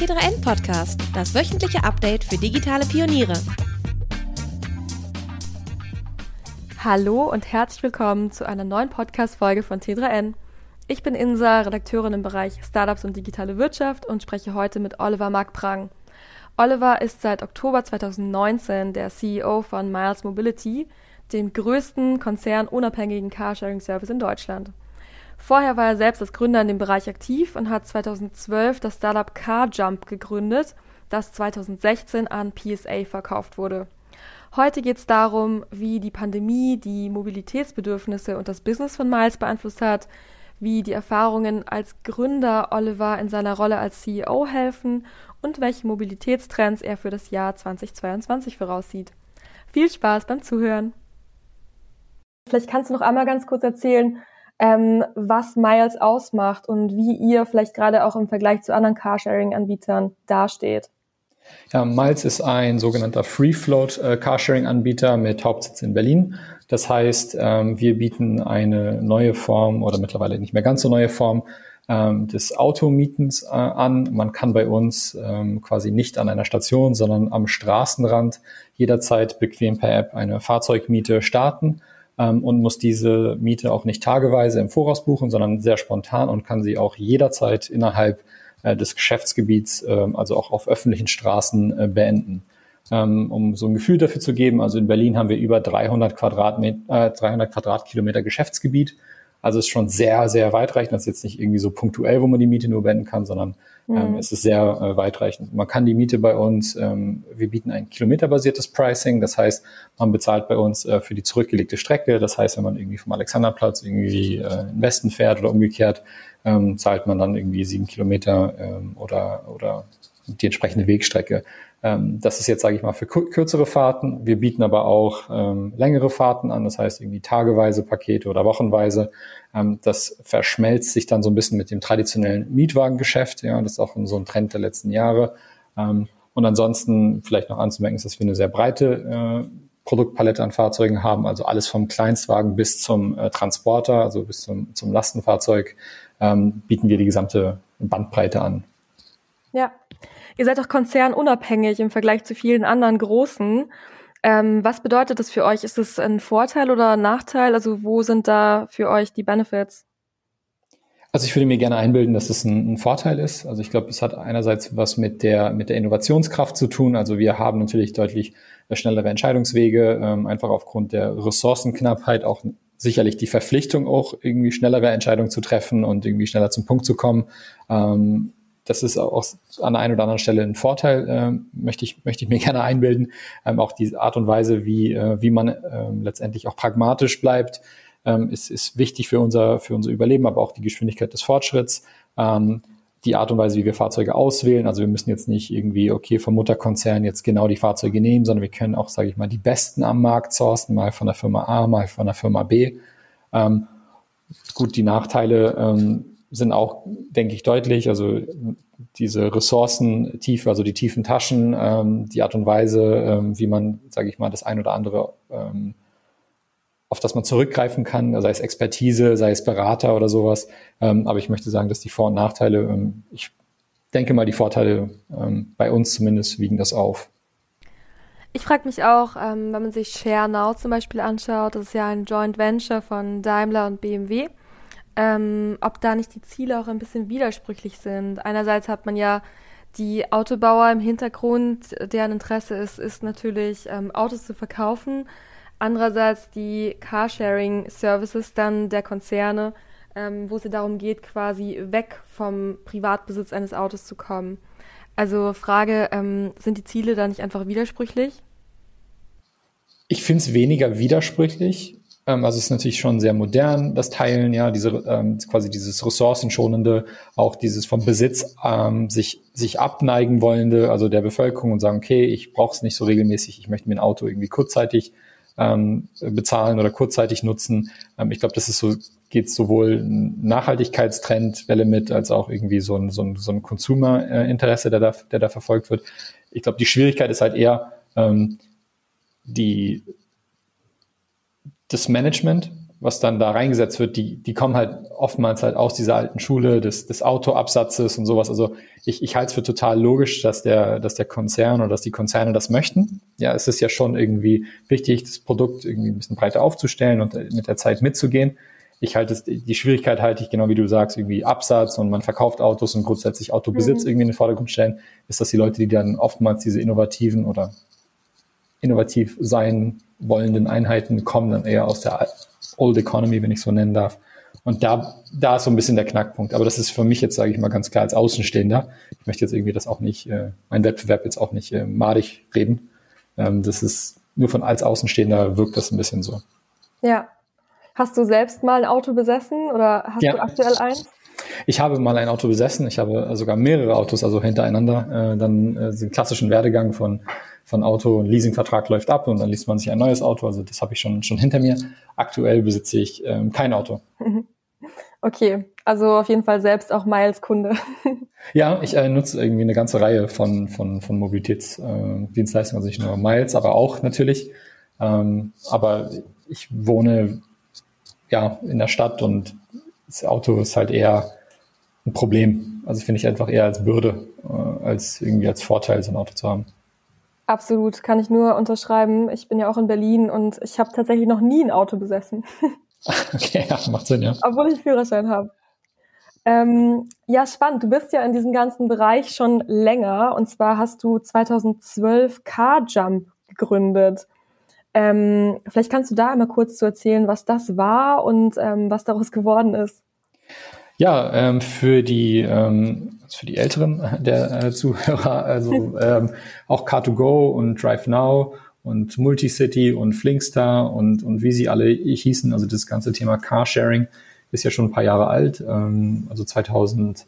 T3N Podcast, das wöchentliche Update für digitale Pioniere. Hallo und herzlich willkommen zu einer neuen Podcast-Folge von T3N. Ich bin Insa, Redakteurin im Bereich Startups und digitale Wirtschaft und spreche heute mit Oliver Mark-Prang. Oliver ist seit Oktober 2019 der CEO von Miles Mobility, dem größten konzernunabhängigen Carsharing-Service in Deutschland. Vorher war er selbst als Gründer in dem Bereich aktiv und hat 2012 das Startup CarJump gegründet, das 2016 an PSA verkauft wurde. Heute geht es darum, wie die Pandemie die Mobilitätsbedürfnisse und das Business von Miles beeinflusst hat, wie die Erfahrungen als Gründer Oliver in seiner Rolle als CEO helfen und welche Mobilitätstrends er für das Jahr 2022 voraussieht. Viel Spaß beim Zuhören! Vielleicht kannst du noch einmal ganz kurz erzählen, ähm, was Miles ausmacht und wie ihr vielleicht gerade auch im Vergleich zu anderen Carsharing-Anbietern dasteht. Ja, Miles ist ein sogenannter Free-Float äh, Carsharing-Anbieter mit Hauptsitz in Berlin. Das heißt, ähm, wir bieten eine neue Form oder mittlerweile nicht mehr ganz so neue Form ähm, des Automietens äh, an. Man kann bei uns ähm, quasi nicht an einer Station, sondern am Straßenrand jederzeit bequem per App eine Fahrzeugmiete starten ähm, und muss diese Miete auch nicht tageweise im Voraus buchen, sondern sehr spontan und kann sie auch jederzeit innerhalb äh, des Geschäftsgebiets, äh, also auch auf öffentlichen Straßen äh, beenden. Ähm, um so ein Gefühl dafür zu geben, also in Berlin haben wir über 300 Quadratmeter, äh, 300 Quadratkilometer Geschäftsgebiet. Also ist schon sehr, sehr weitreichend. Das ist jetzt nicht irgendwie so punktuell, wo man die Miete nur beenden kann, sondern ähm, mhm. es ist sehr äh, weitreichend. Man kann die Miete bei uns, ähm, wir bieten ein kilometerbasiertes Pricing. Das heißt, man bezahlt bei uns äh, für die zurückgelegte Strecke. Das heißt, wenn man irgendwie vom Alexanderplatz irgendwie äh, in Westen fährt oder umgekehrt, ähm, zahlt man dann irgendwie sieben Kilometer ähm, oder, oder die entsprechende Wegstrecke. Ähm, das ist jetzt, sage ich mal, für kürzere Fahrten. Wir bieten aber auch ähm, längere Fahrten an, das heißt irgendwie tageweise Pakete oder wochenweise. Ähm, das verschmelzt sich dann so ein bisschen mit dem traditionellen Mietwagengeschäft. Ja, das ist auch so ein Trend der letzten Jahre. Ähm, und ansonsten vielleicht noch anzumerken ist, dass wir eine sehr breite äh, Produktpalette an Fahrzeugen haben, also alles vom Kleinstwagen bis zum äh, Transporter, also bis zum, zum Lastenfahrzeug, ähm, bieten wir die gesamte Bandbreite an. Ja, Ihr seid auch konzernunabhängig im Vergleich zu vielen anderen großen. Ähm, was bedeutet das für euch? Ist es ein Vorteil oder ein Nachteil? Also wo sind da für euch die Benefits? Also ich würde mir gerne einbilden, dass es ein, ein Vorteil ist. Also ich glaube, es hat einerseits was mit der mit der Innovationskraft zu tun. Also wir haben natürlich deutlich schnellere Entscheidungswege, ähm, einfach aufgrund der Ressourcenknappheit auch sicherlich die Verpflichtung auch irgendwie schnellere Entscheidungen zu treffen und irgendwie schneller zum Punkt zu kommen. Ähm, das ist auch an der einen oder anderen Stelle ein Vorteil, äh, möchte, ich, möchte ich mir gerne einbilden. Ähm, auch die Art und Weise, wie, äh, wie man äh, letztendlich auch pragmatisch bleibt, ähm, ist, ist wichtig für unser, für unser Überleben, aber auch die Geschwindigkeit des Fortschritts. Ähm, die Art und Weise, wie wir Fahrzeuge auswählen. Also wir müssen jetzt nicht irgendwie, okay, vom Mutterkonzern jetzt genau die Fahrzeuge nehmen, sondern wir können auch, sage ich mal, die besten am Markt sourcen, mal von der Firma A, mal von der Firma B. Ähm, gut, die Nachteile ähm, sind auch, denke ich, deutlich. Also diese Ressourcentiefe, also die tiefen Taschen, ähm, die Art und Weise, ähm, wie man, sage ich mal, das ein oder andere, ähm, auf das man zurückgreifen kann, sei es Expertise, sei es Berater oder sowas. Ähm, aber ich möchte sagen, dass die Vor- und Nachteile, ähm, ich denke mal, die Vorteile ähm, bei uns zumindest wiegen das auf. Ich frage mich auch, ähm, wenn man sich Share Now zum Beispiel anschaut, das ist ja ein Joint Venture von Daimler und BMW ähm, ob da nicht die Ziele auch ein bisschen widersprüchlich sind. Einerseits hat man ja die Autobauer im Hintergrund, deren Interesse ist, ist natürlich ähm, Autos zu verkaufen. Andererseits die Carsharing-Services dann der Konzerne, ähm, wo es ja darum geht, quasi weg vom Privatbesitz eines Autos zu kommen. Also Frage, ähm, sind die Ziele da nicht einfach widersprüchlich? Ich finde es weniger widersprüchlich. Ähm, also es ist natürlich schon sehr modern, das Teilen, ja, diese ähm, quasi dieses ressourcenschonende, auch dieses vom Besitz ähm, sich sich abneigen wollende, also der Bevölkerung und sagen, okay, ich brauche es nicht so regelmäßig, ich möchte mir ein Auto irgendwie kurzzeitig ähm, bezahlen oder kurzzeitig nutzen. Ähm, ich glaube, das ist so geht sowohl Nachhaltigkeitstrendwelle mit, als auch irgendwie so ein, so ein, so ein Consumer-Interesse, der da, der da verfolgt wird. Ich glaube, die Schwierigkeit ist halt eher ähm, die das Management, was dann da reingesetzt wird, die, die kommen halt oftmals halt aus dieser alten Schule des, des Autoabsatzes und sowas. Also ich, ich halte es für total logisch, dass der, dass der Konzern oder dass die Konzerne das möchten. Ja, es ist ja schon irgendwie wichtig, das Produkt irgendwie ein bisschen breiter aufzustellen und mit der Zeit mitzugehen. Ich halte es, die Schwierigkeit halte ich genau wie du sagst, irgendwie Absatz und man verkauft Autos und grundsätzlich Autobesitz mhm. irgendwie in den Vordergrund stellen, ist, dass die Leute, die dann oftmals diese innovativen oder innovativ sein wollenden Einheiten kommen dann eher aus der Old Economy, wenn ich so nennen darf. Und da, da ist so ein bisschen der Knackpunkt. Aber das ist für mich jetzt, sage ich mal, ganz klar als Außenstehender. Ich möchte jetzt irgendwie das auch nicht, äh, mein Wettbewerb jetzt auch nicht äh, madig reden. Ähm, das ist nur von als Außenstehender wirkt das ein bisschen so. Ja. Hast du selbst mal ein Auto besessen oder hast ja. du aktuell eins? Ich habe mal ein Auto besessen. Ich habe sogar mehrere Autos, also hintereinander. Äh, dann äh, den klassischen Werdegang von von Auto, ein Leasingvertrag läuft ab und dann liest man sich ein neues Auto. Also das habe ich schon, schon hinter mir. Aktuell besitze ich ähm, kein Auto. Okay, also auf jeden Fall selbst auch Miles-Kunde. ja, ich äh, nutze irgendwie eine ganze Reihe von, von, von Mobilitätsdienstleistungen, äh, also nicht nur Miles, aber auch natürlich. Ähm, aber ich wohne ja in der Stadt und das Auto ist halt eher ein Problem. Also finde ich einfach eher als Bürde, äh, als irgendwie als Vorteil, so ein Auto zu haben. Absolut, kann ich nur unterschreiben. Ich bin ja auch in Berlin und ich habe tatsächlich noch nie ein Auto besessen. Okay, ja, macht Sinn, ja. Obwohl ich Führerschein habe. Ähm, ja, spannend. Du bist ja in diesem ganzen Bereich schon länger und zwar hast du 2012 CarJump gegründet. Ähm, vielleicht kannst du da einmal kurz zu erzählen, was das war und ähm, was daraus geworden ist. Ja, ähm, für die ähm, für die Älteren der äh, Zuhörer, also ähm, auch Car2Go und Drive Now und Multicity und Flinkstar und, und wie sie alle hießen, also das ganze Thema Carsharing ist ja schon ein paar Jahre alt, ähm, also 2008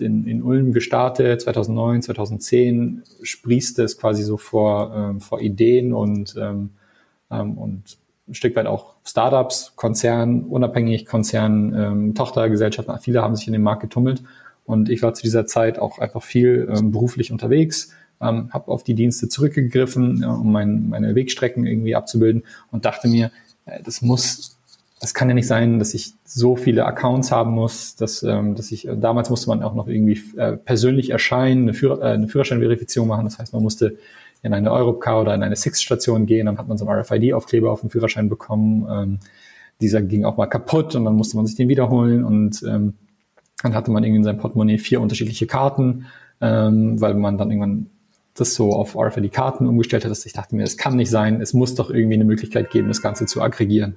in, in Ulm gestartet, 2009, 2010 sprießte es quasi so vor, ähm, vor Ideen und, ähm, ähm, und ein Stück weit auch Startups, Konzern, unabhängig Konzern, ähm, Tochtergesellschaften, viele haben sich in den Markt getummelt und ich war zu dieser Zeit auch einfach viel ähm, beruflich unterwegs, ähm, habe auf die Dienste zurückgegriffen, ja, um mein, meine Wegstrecken irgendwie abzubilden und dachte mir, äh, das muss, das kann ja nicht sein, dass ich so viele Accounts haben muss, dass, ähm, dass ich, äh, damals musste man auch noch irgendwie äh, persönlich erscheinen, eine, Führer, äh, eine Führerscheinverifizierung machen. Das heißt, man musste in eine Europcar oder in eine Six-Station gehen, dann hat man so einen RFID-Aufkleber auf dem Führerschein bekommen. Ähm, dieser ging auch mal kaputt und dann musste man sich den wiederholen und ähm, dann hatte man irgendwie in seinem Portemonnaie vier unterschiedliche Karten, ähm, weil man dann irgendwann das so auf RFID-Karten umgestellt hat, dass ich dachte mir, es kann nicht sein, es muss doch irgendwie eine Möglichkeit geben, das Ganze zu aggregieren.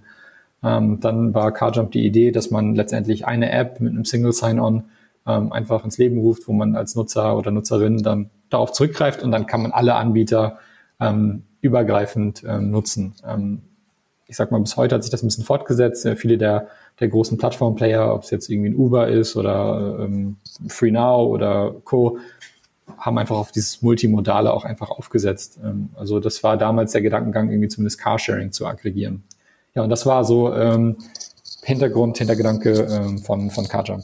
Ähm, dann war CarJump die Idee, dass man letztendlich eine App mit einem Single Sign-On ähm, einfach ins Leben ruft, wo man als Nutzer oder Nutzerin dann darauf zurückgreift und dann kann man alle Anbieter ähm, übergreifend ähm, nutzen. Ähm, ich sag mal, bis heute hat sich das ein bisschen fortgesetzt. Viele der der großen Plattform-Player, ob es jetzt irgendwie ein Uber ist oder ähm, FreeNow oder Co., haben einfach auf dieses Multimodale auch einfach aufgesetzt. Ähm, also das war damals der Gedankengang, irgendwie zumindest Carsharing zu aggregieren. Ja, und das war so ähm, Hintergrund, Hintergedanke ähm, von, von CarJump.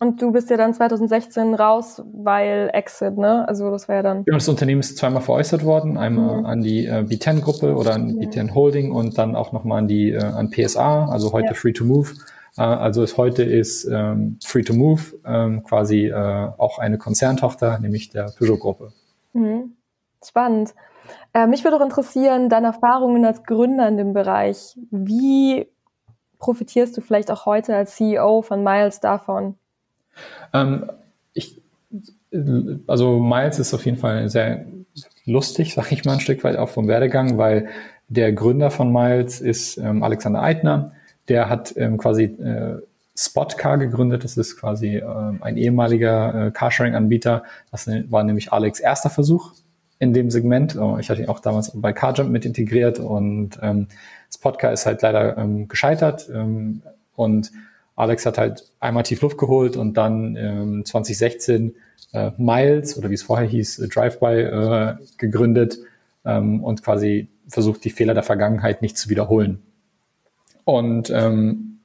Und du bist ja dann 2016 raus, weil Exit, ne? Also das war ja dann. Genau, das Unternehmen ist zweimal veräußert worden, einmal mhm. an die äh, B10-Gruppe oder an mhm. B10 Holding und dann auch nochmal an die äh, an PSA, also heute ja. Free to Move. Äh, also es heute ist ähm, Free to Move ähm, quasi äh, auch eine Konzerntochter, nämlich der Peugeot-Gruppe. Mhm. Spannend. Äh, mich würde auch interessieren, deine Erfahrungen als Gründer in dem Bereich. Wie profitierst du vielleicht auch heute als CEO von Miles davon? Ähm, ich, also Miles ist auf jeden Fall sehr lustig, sag ich mal ein Stück weit auch vom Werdegang, weil der Gründer von Miles ist ähm, Alexander Eitner. Der hat ähm, quasi äh, Spotcar gegründet. Das ist quasi äh, ein ehemaliger äh, Carsharing-Anbieter. Das war nämlich Alex erster Versuch in dem Segment. Oh, ich hatte ihn auch damals bei CarJump mit integriert und ähm, Spotka ist halt leider ähm, gescheitert ähm, und Alex hat halt einmal tief Luft geholt und dann ähm, 2016 äh, Miles oder wie es vorher hieß, äh, Drive-by äh, gegründet ähm, und quasi versucht, die Fehler der Vergangenheit nicht zu wiederholen. Und ähm,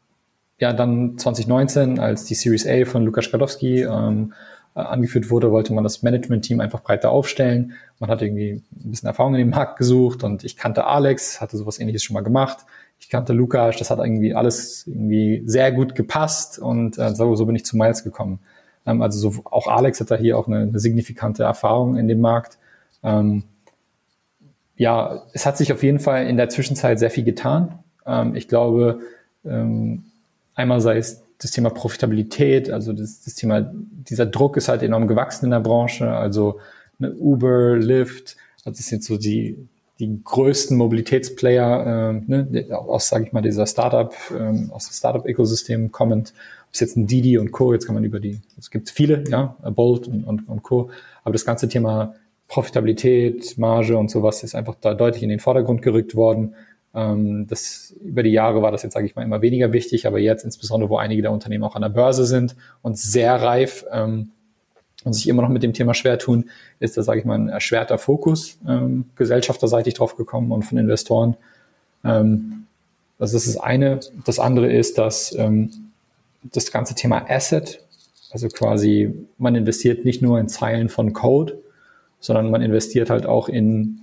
ja, dann 2019, als die Series A von Lukas Skadowski ähm, äh, angeführt wurde, wollte man das Management-Team einfach breiter aufstellen. Man hat irgendwie ein bisschen Erfahrung in dem Markt gesucht und ich kannte Alex, hatte sowas ähnliches schon mal gemacht. Ich kannte Lukas, das hat irgendwie alles irgendwie sehr gut gepasst und äh, so, so bin ich zu Miles gekommen. Ähm, also so, auch Alex hat da hier auch eine, eine signifikante Erfahrung in dem Markt. Ähm, ja, es hat sich auf jeden Fall in der Zwischenzeit sehr viel getan. Ähm, ich glaube, ähm, einmal sei es das Thema Profitabilität, also das, das Thema, dieser Druck ist halt enorm gewachsen in der Branche, also Uber, Lyft, das sind so die, die größten Mobilitätsplayer ähm, ne, aus, sage ich mal, dieser Startup, ähm, aus dem Startup-Ökosystem kommend. Ob es jetzt ein Didi und Co., jetzt kann man über die, es gibt viele, ja, Bolt und, und, und Co., aber das ganze Thema Profitabilität, Marge und sowas ist einfach da deutlich in den Vordergrund gerückt worden. Ähm, das, über die Jahre war das jetzt, sage ich mal, immer weniger wichtig, aber jetzt insbesondere, wo einige der Unternehmen auch an der Börse sind und sehr reif ähm, und sich immer noch mit dem Thema schwer tun, ist da, sage ich mal, ein erschwerter Fokus ähm, gesellschafterseitig drauf gekommen und von Investoren. Ähm, also das ist eine. Das andere ist, dass ähm, das ganze Thema Asset, also quasi man investiert nicht nur in Zeilen von Code, sondern man investiert halt auch in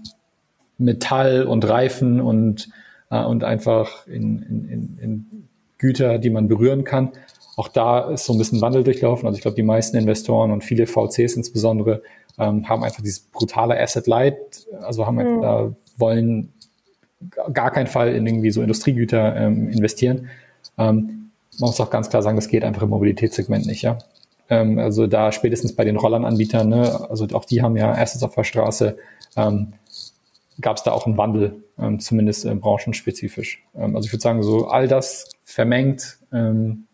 Metall und Reifen und, äh, und einfach in, in, in Güter, die man berühren kann. Auch da ist so ein bisschen Wandel durchlaufen. Also ich glaube, die meisten Investoren und viele VCs insbesondere ähm, haben einfach dieses brutale Asset Light, also haben mhm. da wollen gar keinen Fall in irgendwie so Industriegüter ähm, investieren. Ähm, man muss auch ganz klar sagen, das geht einfach im Mobilitätssegment nicht, ja. Ähm, also da spätestens bei den Rollernanbietern, ne, also auch die haben ja Assets auf der Straße, ähm, gab es da auch einen Wandel, ähm, zumindest äh, branchenspezifisch. Also ich würde sagen, so all das vermengt ähm,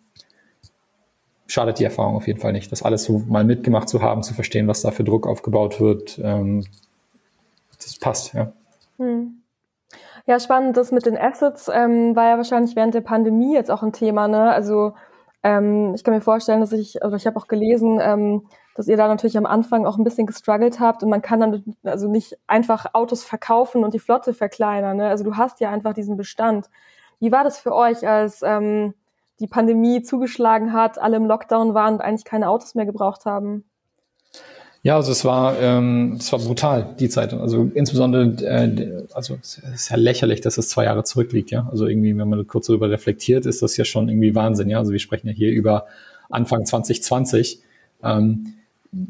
schadet die Erfahrung auf jeden Fall nicht. Das alles so mal mitgemacht zu haben, zu verstehen, was da für Druck aufgebaut wird, ähm, das passt, ja. Hm. Ja, spannend, das mit den Assets ähm, war ja wahrscheinlich während der Pandemie jetzt auch ein Thema, ne? Also ähm, ich kann mir vorstellen, dass ich, oder ich habe auch gelesen, ähm, dass ihr da natürlich am Anfang auch ein bisschen gestruggelt habt und man kann dann also nicht einfach Autos verkaufen und die Flotte verkleinern. Ne? Also du hast ja einfach diesen Bestand. Wie war das für euch, als ähm, die Pandemie zugeschlagen hat, alle im Lockdown waren und eigentlich keine Autos mehr gebraucht haben? Ja, also es war, ähm, es war brutal, die Zeit. Also insbesondere, äh, also es ist ja lächerlich, dass es zwei Jahre zurückliegt, ja. Also irgendwie, wenn man kurz darüber reflektiert, ist das ja schon irgendwie Wahnsinn, ja. Also wir sprechen ja hier über Anfang 2020. Ähm,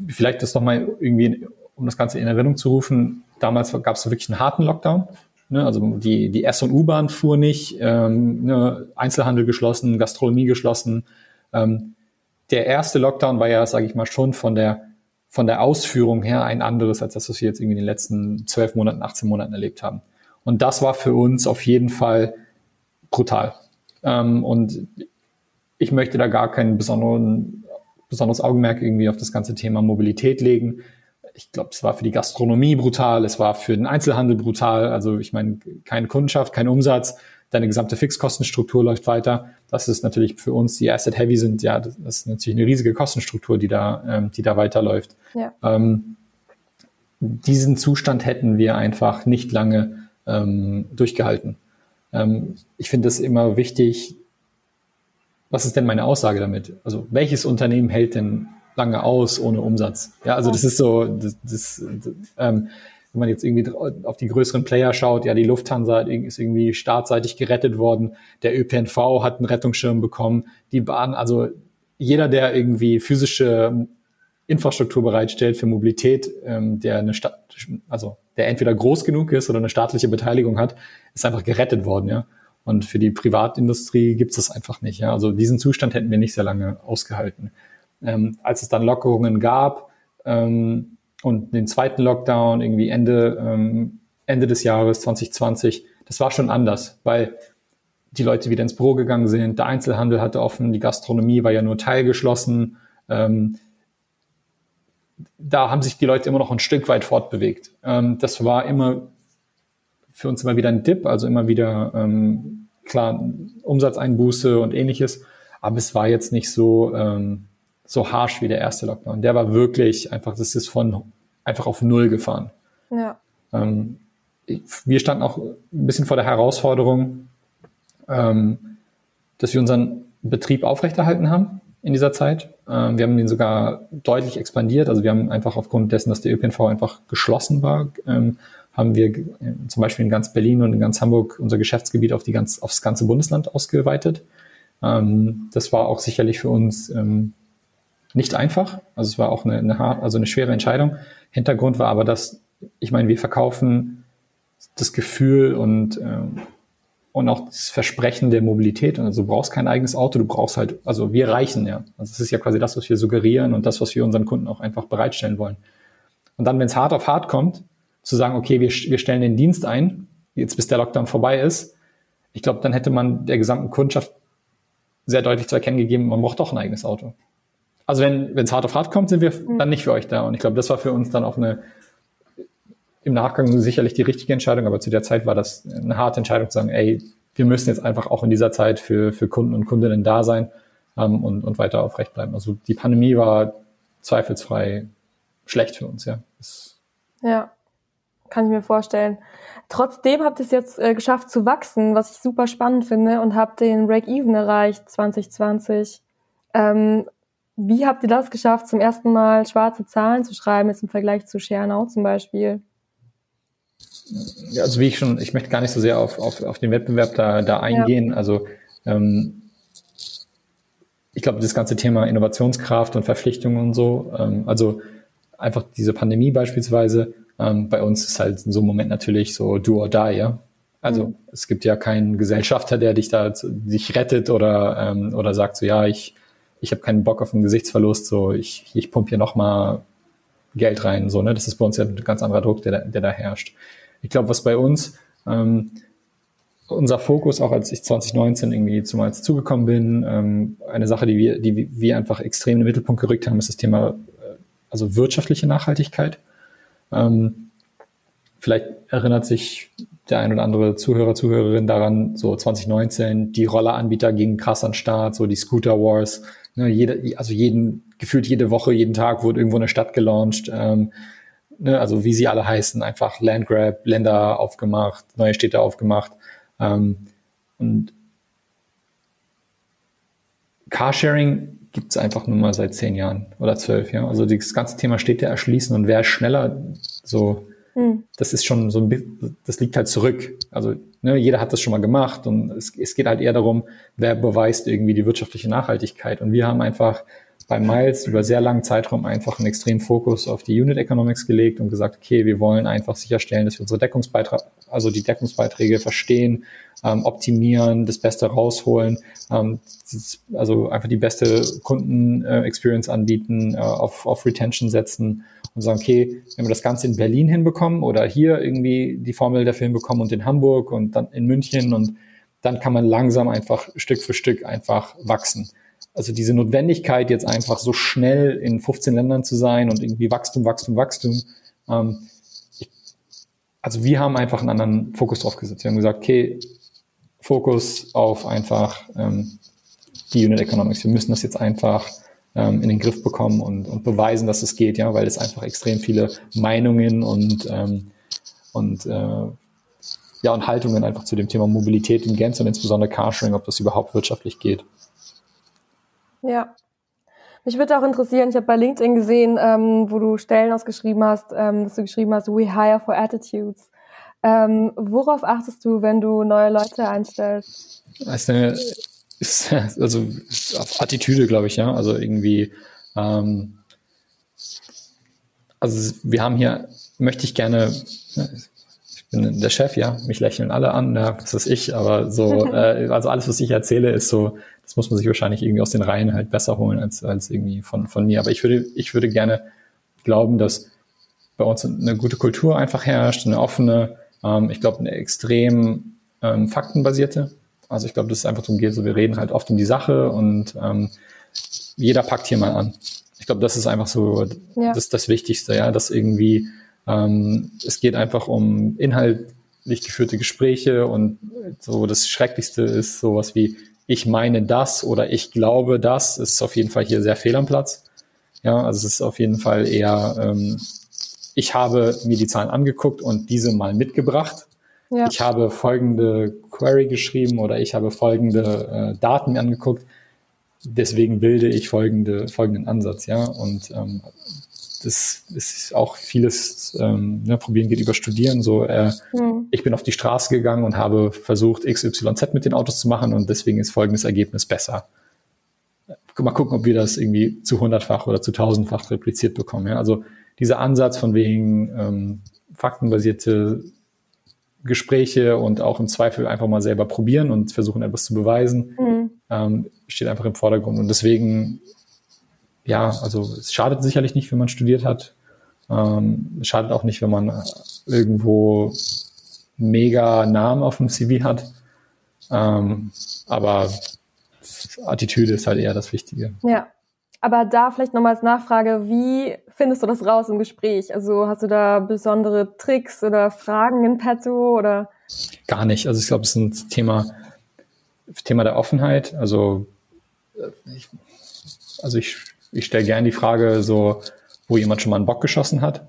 vielleicht das nochmal irgendwie, um das Ganze in Erinnerung zu rufen, damals gab es wirklich einen harten Lockdown. Ne? Also die, die S- und U-Bahn fuhr nicht, ähm, ne? Einzelhandel geschlossen, Gastronomie geschlossen. Ähm, der erste Lockdown war ja, sage ich mal, schon von der von der Ausführung her ein anderes, als das, was wir jetzt irgendwie in den letzten zwölf Monaten, 18 Monaten erlebt haben. Und das war für uns auf jeden Fall brutal. Ähm, und ich möchte da gar besonderen besonderes Augenmerk irgendwie auf das ganze Thema Mobilität legen. Ich glaube, es war für die Gastronomie brutal, es war für den Einzelhandel brutal. Also ich meine, keine Kundenschaft, kein Umsatz, deine gesamte Fixkostenstruktur läuft weiter. Das ist natürlich für uns, die Asset Heavy sind, ja, das ist natürlich eine riesige Kostenstruktur, die da, ähm, die da weiterläuft. Ja. Ähm, diesen Zustand hätten wir einfach nicht lange ähm, durchgehalten. Ähm, ich finde es immer wichtig, was ist denn meine Aussage damit? Also welches Unternehmen hält denn lange aus ohne Umsatz? Ja, also das ist so, das, das, ähm, wenn man jetzt irgendwie auf die größeren Player schaut, ja, die Lufthansa ist irgendwie startseitig gerettet worden, der ÖPNV hat einen Rettungsschirm bekommen, die Bahn, also jeder, der irgendwie physische Infrastruktur bereitstellt für Mobilität, ähm, der eine Stadt, also der entweder groß genug ist oder eine staatliche Beteiligung hat, ist einfach gerettet worden, ja. Und für die Privatindustrie gibt es das einfach nicht. Ja? Also diesen Zustand hätten wir nicht sehr lange ausgehalten. Ähm, als es dann Lockerungen gab ähm, und den zweiten Lockdown irgendwie Ende, ähm, Ende des Jahres 2020, das war schon anders, weil die Leute wieder ins Büro gegangen sind, der Einzelhandel hatte offen, die Gastronomie war ja nur teilgeschlossen. Ähm, da haben sich die Leute immer noch ein Stück weit fortbewegt. Ähm, das war immer für uns immer wieder ein Dip, also immer wieder ähm, klar Umsatzeinbuße und ähnliches, aber es war jetzt nicht so ähm, so harsh wie der erste Lockdown. Der war wirklich einfach, das ist von einfach auf null gefahren. Ja. Ähm, wir standen auch ein bisschen vor der Herausforderung, ähm, dass wir unseren Betrieb aufrechterhalten haben in dieser Zeit. Ähm, wir haben ihn sogar deutlich expandiert. Also wir haben einfach aufgrund dessen, dass der ÖPNV einfach geschlossen war, ähm, haben wir äh, zum Beispiel in ganz Berlin und in ganz Hamburg unser Geschäftsgebiet auf die ganz, aufs ganze Bundesland ausgeweitet. Ähm, das war auch sicherlich für uns ähm, nicht einfach. Also es war auch eine, eine, also eine schwere Entscheidung. Hintergrund war aber, dass, ich meine, wir verkaufen das Gefühl und, ähm, und auch das Versprechen der Mobilität. Also du brauchst kein eigenes Auto, du brauchst halt, also wir reichen ja. Also es ist ja quasi das, was wir suggerieren und das, was wir unseren Kunden auch einfach bereitstellen wollen. Und dann, wenn es hart auf hart kommt, zu sagen, okay, wir, wir stellen den Dienst ein, jetzt bis der Lockdown vorbei ist, ich glaube, dann hätte man der gesamten Kundschaft sehr deutlich zu erkennen gegeben, man braucht doch ein eigenes Auto. Also wenn es hart auf hart kommt, sind wir mhm. dann nicht für euch da. Und ich glaube, das war für uns dann auch eine im Nachgang sicherlich die richtige Entscheidung, aber zu der Zeit war das eine harte Entscheidung zu sagen, ey, wir müssen jetzt einfach auch in dieser Zeit für, für Kunden und Kundinnen da sein ähm, und, und weiter aufrecht bleiben. Also die Pandemie war zweifelsfrei schlecht für uns, ja. Das ja, kann ich mir vorstellen. Trotzdem habt ihr es jetzt äh, geschafft zu wachsen, was ich super spannend finde und habt den Break-Even erreicht 2020. Ähm, wie habt ihr das geschafft, zum ersten Mal schwarze Zahlen zu schreiben, jetzt im Vergleich zu Schernau zum Beispiel? Ja, also wie ich schon, ich möchte gar nicht so sehr auf, auf, auf den Wettbewerb da, da eingehen. Ja. Also ähm, ich glaube, das ganze Thema Innovationskraft und Verpflichtungen und so, ähm, also einfach diese Pandemie beispielsweise, ähm, bei uns ist halt in so einem Moment natürlich so do or die, ja. Also mhm. es gibt ja keinen Gesellschafter, der dich da dich rettet oder, ähm, oder sagt so, ja, ich, ich habe keinen Bock auf einen Gesichtsverlust, so ich, ich pump hier nochmal Geld rein. So, ne? Das ist bei uns ja ein ganz anderer Druck, der, der da herrscht. Ich glaube, was bei uns ähm, unser Fokus, auch als ich 2019 irgendwie zumals zugekommen bin, ähm, eine Sache, die wir, die wir einfach extrem in den Mittelpunkt gerückt haben, ist das Thema äh, also wirtschaftliche Nachhaltigkeit. Ähm, vielleicht erinnert sich der ein oder andere Zuhörer, Zuhörerin daran, so 2019, die Rolleranbieter gingen krass an den Start, so die Scooter Wars, ne, jede, also jeden, gefühlt jede Woche, jeden Tag wurde irgendwo eine Stadt gelauncht, ähm, ne, also wie sie alle heißen, einfach Landgrab, Länder aufgemacht, neue Städte aufgemacht. Ähm, und Carsharing gibt es einfach nur mal seit zehn Jahren oder zwölf, ja. Also das ganze Thema Städte erschließen und wer schneller so, mhm. das ist schon so ein bisschen, das liegt halt zurück. Also ne, jeder hat das schon mal gemacht und es, es geht halt eher darum, wer beweist irgendwie die wirtschaftliche Nachhaltigkeit. Und wir haben einfach bei Miles über sehr langen Zeitraum einfach einen extremen Fokus auf die Unit Economics gelegt und gesagt, okay, wir wollen einfach sicherstellen, dass wir unsere Deckungsbeitrag, also die Deckungsbeiträge verstehen, ähm, optimieren, das Beste rausholen, ähm, also einfach die beste Kunden-Experience anbieten, äh, auf, auf Retention setzen und sagen, okay, wenn wir das Ganze in Berlin hinbekommen oder hier irgendwie die Formel dafür hinbekommen und in Hamburg und dann in München und dann kann man langsam einfach Stück für Stück einfach wachsen. Also diese Notwendigkeit, jetzt einfach so schnell in 15 Ländern zu sein und irgendwie Wachstum, Wachstum, Wachstum. Ähm, also wir haben einfach einen anderen Fokus drauf gesetzt. Wir haben gesagt, okay, Fokus auf einfach ähm, die Unit Economics. Wir müssen das jetzt einfach ähm, in den Griff bekommen und, und beweisen, dass es geht, ja, weil es einfach extrem viele Meinungen und ähm, und äh, ja und Haltungen einfach zu dem Thema Mobilität in Gänze und insbesondere Carsharing, ob das überhaupt wirtschaftlich geht. Ja. Mich würde auch interessieren, ich habe bei LinkedIn gesehen, ähm, wo du Stellen ausgeschrieben hast, ähm, dass du geschrieben hast, we hire for attitudes. Ähm, worauf achtest du, wenn du neue Leute einstellst? Das ist, also auf Attitüde, glaube ich, ja. Also irgendwie, ähm, also wir haben hier, möchte ich gerne, ich bin der Chef, ja, mich lächeln alle an, ja, das ist ich, aber so, äh, also alles, was ich erzähle, ist so, das muss man sich wahrscheinlich irgendwie aus den Reihen halt besser holen als, als irgendwie von, von mir. Aber ich würde, ich würde gerne glauben, dass bei uns eine gute Kultur einfach herrscht, eine offene, ähm, ich glaube, eine extrem ähm, faktenbasierte. Also ich glaube, dass es einfach darum geht, so wir reden halt oft um die Sache und ähm, jeder packt hier mal an. Ich glaube, das ist einfach so ja. das, das Wichtigste, ja, dass irgendwie ähm, es geht einfach um inhaltlich geführte Gespräche und so das Schrecklichste ist sowas wie ich meine das oder ich glaube das, ist auf jeden Fall hier sehr fehl am Platz. Ja, also es ist auf jeden Fall eher, ähm, ich habe mir die Zahlen angeguckt und diese mal mitgebracht. Ja. Ich habe folgende Query geschrieben oder ich habe folgende äh, Daten mir angeguckt. Deswegen bilde ich folgende, folgenden Ansatz, ja. Und ähm, das ist auch vieles, ähm, ne, probieren geht über Studieren. So, äh, mhm. ich bin auf die Straße gegangen und habe versucht, XYZ mit den Autos zu machen und deswegen ist folgendes Ergebnis besser. Mal gucken, ob wir das irgendwie zu hundertfach oder zu tausendfach repliziert bekommen. Ja? Also dieser Ansatz von wegen ähm, faktenbasierte Gespräche und auch im Zweifel einfach mal selber probieren und versuchen, etwas zu beweisen, mhm. ähm, steht einfach im Vordergrund. Und deswegen, ja, also es schadet sicherlich nicht, wenn man studiert hat. Ähm, es schadet auch nicht, wenn man irgendwo mega Namen auf dem CV hat. Ähm, aber Attitüde ist halt eher das Wichtige. Ja. Aber da vielleicht nochmal als Nachfrage, wie findest du das raus im Gespräch? Also hast du da besondere Tricks oder Fragen in petto oder? Gar nicht. Also ich glaube, es ist ein Thema, Thema der Offenheit. Also äh, ich, also ich, ich stelle gerne die Frage so, wo jemand schon mal einen Bock geschossen hat.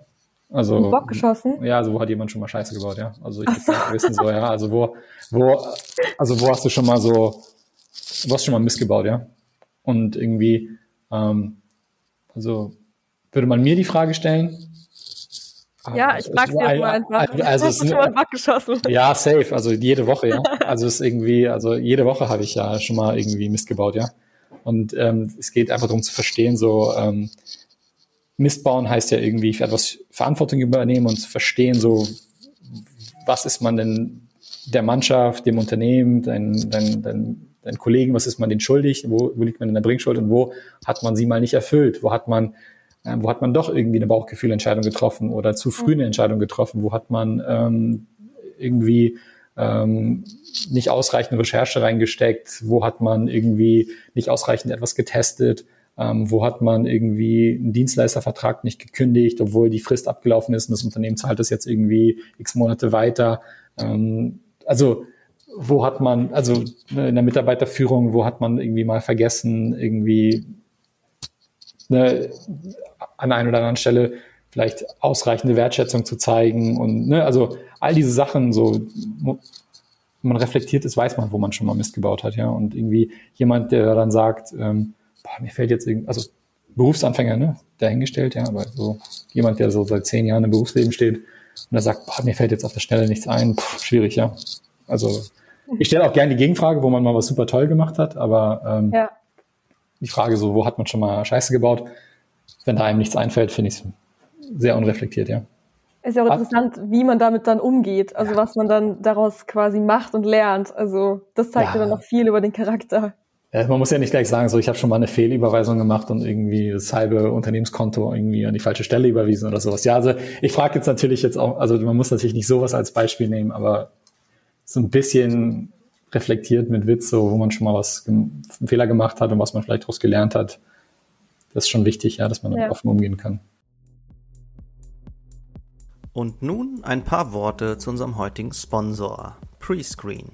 Also, einen Bock geschossen? Ja, also wo hat jemand schon mal Scheiße gebaut, ja. Also ich so. wissen so, ja, also wo, wo, also wo hast du schon mal so, wo hast du schon mal Mist gebaut, ja? Und irgendwie, ähm, also würde man mir die Frage stellen? Ja, ich frage sie jetzt mal einfach. Also, also schon mal geschossen? Ja, safe. Also jede Woche, ja. Also es ist irgendwie, also jede Woche habe ich ja schon mal irgendwie Mist gebaut, ja. Und ähm, es geht einfach darum zu verstehen, so ähm, Mist bauen heißt ja irgendwie für etwas Verantwortung übernehmen und zu verstehen, so was ist man denn der Mannschaft, dem Unternehmen, dein, dein, dein deinen Kollegen, was ist man denen schuldig, wo, wo liegt man in der Bringschuld? Und wo hat man sie mal nicht erfüllt, wo hat man, äh, wo hat man doch irgendwie eine Bauchgefühlentscheidung getroffen oder zu früh eine Entscheidung getroffen, wo hat man ähm, irgendwie ähm, nicht ausreichend Recherche reingesteckt, wo hat man irgendwie nicht ausreichend etwas getestet, ähm, wo hat man irgendwie einen Dienstleistervertrag nicht gekündigt, obwohl die Frist abgelaufen ist und das Unternehmen zahlt das jetzt irgendwie x Monate weiter. Ähm, also wo hat man, also ne, in der Mitarbeiterführung, wo hat man irgendwie mal vergessen, irgendwie ne, an einer oder anderen Stelle vielleicht ausreichende Wertschätzung zu zeigen und ne, also all diese Sachen so man reflektiert ist, weiß man, wo man schon mal Mist gebaut hat, ja. Und irgendwie jemand, der dann sagt, ähm, boah, mir fällt jetzt irgendwie, also Berufsanfänger, ne, dahingestellt, ja, aber so jemand, der so seit zehn Jahren im Berufsleben steht und der sagt, boah, mir fällt jetzt auf der Stelle nichts ein, Puh, schwierig, ja. Also ich stelle auch gerne die Gegenfrage, wo man mal was super toll gemacht hat, aber ähm, ja. die Frage so, wo hat man schon mal Scheiße gebaut? Wenn da einem nichts einfällt, finde ich es sehr unreflektiert, ja. Ist ja auch interessant, wie man damit dann umgeht, also ja. was man dann daraus quasi macht und lernt. Also das zeigt ja, ja dann noch viel über den Charakter. Ja, man muss ja nicht gleich sagen, so ich habe schon mal eine Fehlüberweisung gemacht und irgendwie das halbe Unternehmenskonto irgendwie an die falsche Stelle überwiesen oder sowas. Ja, also ich frage jetzt natürlich jetzt auch, also man muss natürlich nicht sowas als Beispiel nehmen, aber so ein bisschen reflektiert mit Witz, so, wo man schon mal was, einen Fehler gemacht hat und was man vielleicht daraus gelernt hat. Das ist schon wichtig, ja, dass man ja. offen umgehen kann. Und nun ein paar Worte zu unserem heutigen Sponsor, Prescreen.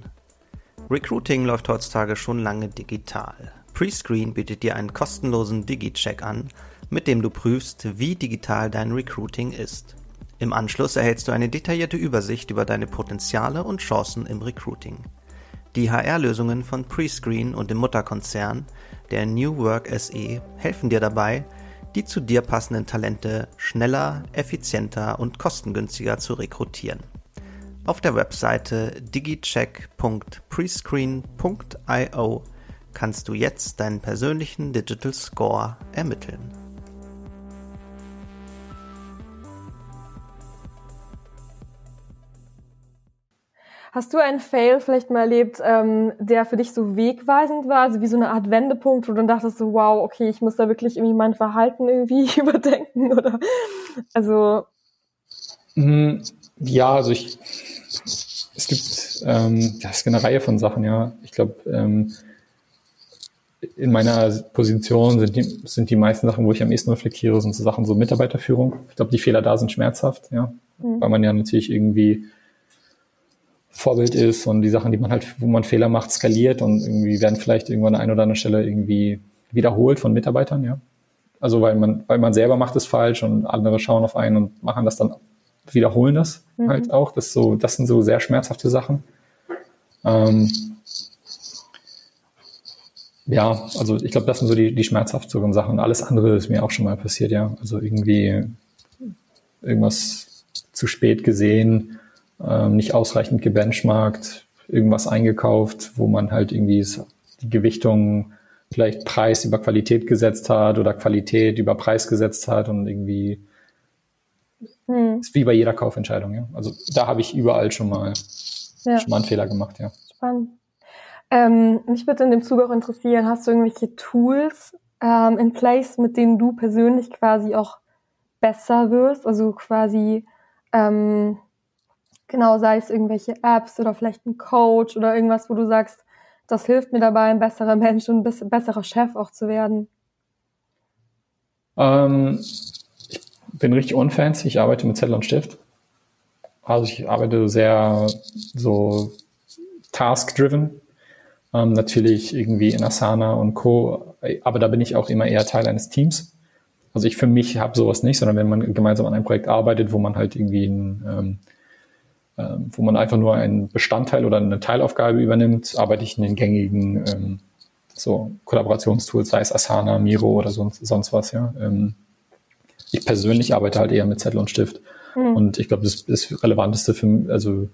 Recruiting läuft heutzutage schon lange digital. Prescreen bietet dir einen kostenlosen Digi-Check an, mit dem du prüfst, wie digital dein Recruiting ist. Im Anschluss erhältst du eine detaillierte Übersicht über deine Potenziale und Chancen im Recruiting. Die HR-Lösungen von Prescreen und dem Mutterkonzern, der New Work SE, helfen dir dabei, die zu dir passenden Talente schneller, effizienter und kostengünstiger zu rekrutieren. Auf der Webseite digicheck.prescreen.io kannst du jetzt deinen persönlichen Digital Score ermitteln. Hast du einen Fail vielleicht mal erlebt, ähm, der für dich so wegweisend war, also wie so eine Art Wendepunkt, wo du dann dachtest so, wow, okay, ich muss da wirklich irgendwie mein Verhalten irgendwie überdenken oder also mm, ja, also ich es gibt ähm, ja, es gibt eine Reihe von Sachen, ja. Ich glaube, ähm, in meiner Position sind die, sind die meisten Sachen, wo ich am ehesten reflektiere, sind so Sachen so Mitarbeiterführung. Ich glaube, die Fehler da sind schmerzhaft, ja. Mhm. Weil man ja natürlich irgendwie Vorbild ist und die Sachen, die man halt, wo man Fehler macht, skaliert und irgendwie werden vielleicht irgendwann an einer oder anderen Stelle irgendwie wiederholt von Mitarbeitern, ja. Also weil man, weil man selber macht es falsch und andere schauen auf einen und machen das dann, wiederholen das mhm. halt auch. Das so, das sind so sehr schmerzhafte Sachen. Ähm, ja, also ich glaube, das sind so die, die schmerzhafteren Sachen. Alles andere ist mir auch schon mal passiert, ja. Also irgendwie irgendwas zu spät gesehen, ähm, nicht ausreichend gebenchmarkt, irgendwas eingekauft, wo man halt irgendwie die Gewichtung vielleicht Preis über Qualität gesetzt hat oder Qualität über Preis gesetzt hat und irgendwie hm. ist wie bei jeder Kaufentscheidung, ja. Also da habe ich überall schon mal, ja. schon mal einen Fehler gemacht, ja. Spannend. Ähm, mich würde in dem Zuge auch interessieren, hast du irgendwelche Tools ähm, in place, mit denen du persönlich quasi auch besser wirst? Also quasi, ähm, genau, sei es irgendwelche Apps oder vielleicht ein Coach oder irgendwas, wo du sagst, das hilft mir dabei, ein besserer Mensch und ein besserer Chef auch zu werden? Ähm, ich bin richtig unfancy. Ich arbeite mit Zettel und Stift. Also ich arbeite sehr so task-driven. Ähm, natürlich irgendwie in Asana und Co. Aber da bin ich auch immer eher Teil eines Teams. Also ich für mich habe sowas nicht, sondern wenn man gemeinsam an einem Projekt arbeitet, wo man halt irgendwie ein, ähm, ähm, wo man einfach nur einen Bestandteil oder eine Teilaufgabe übernimmt, arbeite ich in den gängigen ähm, so Kollaborationstools, sei es Asana, Miro oder sonst, sonst was, ja. Ähm, ich persönlich arbeite halt eher mit Zettel und Stift. Mhm. Und ich glaube, das, das Relevanteste für, also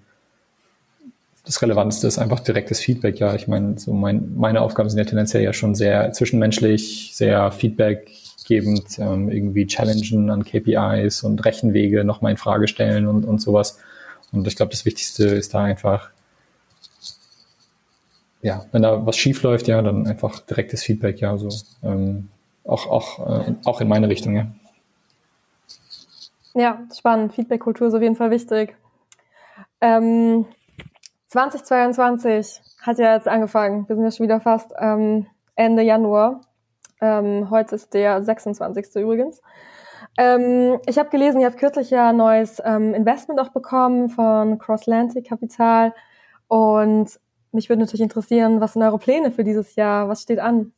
das Relevanteste ist einfach direktes Feedback. Ja, ich meine, so mein, meine Aufgaben sind ja tendenziell ja schon sehr zwischenmenschlich, sehr feedbackgebend, ähm, irgendwie challengen an KPIs und Rechenwege nochmal in Frage stellen und, und sowas. Und ich glaube, das Wichtigste ist da einfach, ja, wenn da was schief läuft, ja, dann einfach direktes Feedback, ja, so ähm, auch auch äh, auch in meine Richtung, ja. Ja, spannend. Feedback-Kultur ist auf jeden Fall wichtig. Ähm, 2022 hat ja jetzt angefangen. Wir sind ja schon wieder fast ähm, Ende Januar. Ähm, heute ist der 26. übrigens. Ähm, ich habe gelesen, ihr habt kürzlich ja ein neues ähm, Investment auch bekommen von Crosslantic Kapital. Und mich würde natürlich interessieren, was sind eure Pläne für dieses Jahr? Was steht an?